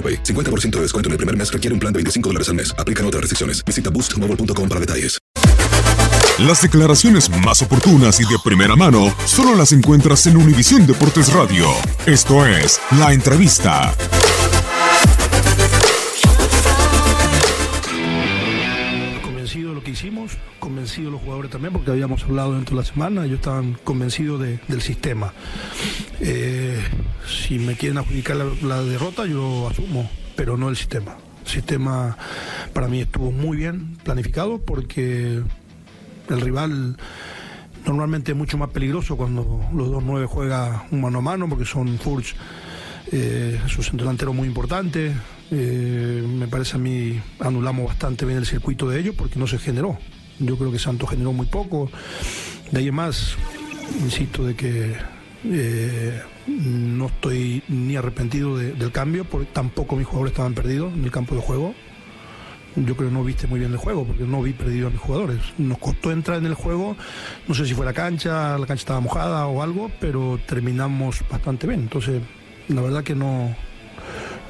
AroPay. 50% de descuento en el primer mes requiere un plan de 25 dólares al mes. Aplican otras restricciones. Visita boostmobile.com para detalles. Las declaraciones más oportunas y de primera mano solo las encuentras en Univisión Deportes Radio. Esto es La Entrevista. Hicimos, convencido los jugadores también, porque habíamos hablado dentro de la semana, ellos estaban convencidos de- del sistema. Eh, si me quieren adjudicar la, derrota, yo asumo, pero no el sistema. El sistema para mí estuvo muy bien planificado porque el rival normalmente es mucho más peligroso cuando los dos nueve juega un mano a mano, porque son Furch, eh, su centro delantero muy importante. Eh, me parece a mí anulamos bastante bien el circuito de ellos porque no se generó. Yo creo que Santos generó muy poco. De ahí más, insisto, de que eh, no estoy ni arrepentido de- del cambio, porque tampoco mis jugadores estaban perdidos en el campo de juego. Yo creo que no viste muy bien el juego, porque no vi perdido a mis jugadores. Nos costó entrar en el juego, no sé si fue la cancha, la cancha estaba mojada o algo, pero terminamos bastante bien. Entonces, la verdad que no,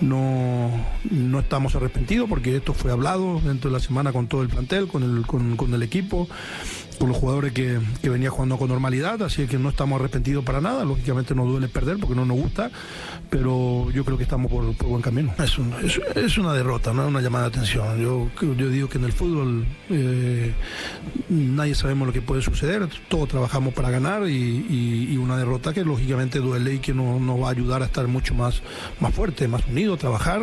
no, no estamos arrepentidos porque esto fue hablado dentro de la semana con todo el plantel, con el, con, con el equipo, con los jugadores que, que venía jugando con normalidad, así que no estamos arrepentidos para nada. Lógicamente nos duele perder porque no nos gusta, pero yo creo que estamos por, por buen camino. Es, es, una derrota, no es una llamada de atención. Yo, yo digo que en el fútbol eh, nadie sabemos lo que puede suceder, todos trabajamos para ganar y, y- una derrota que lógicamente duele y que no- nos va a ayudar a estar mucho más, más fuerte, más unido, trabajar.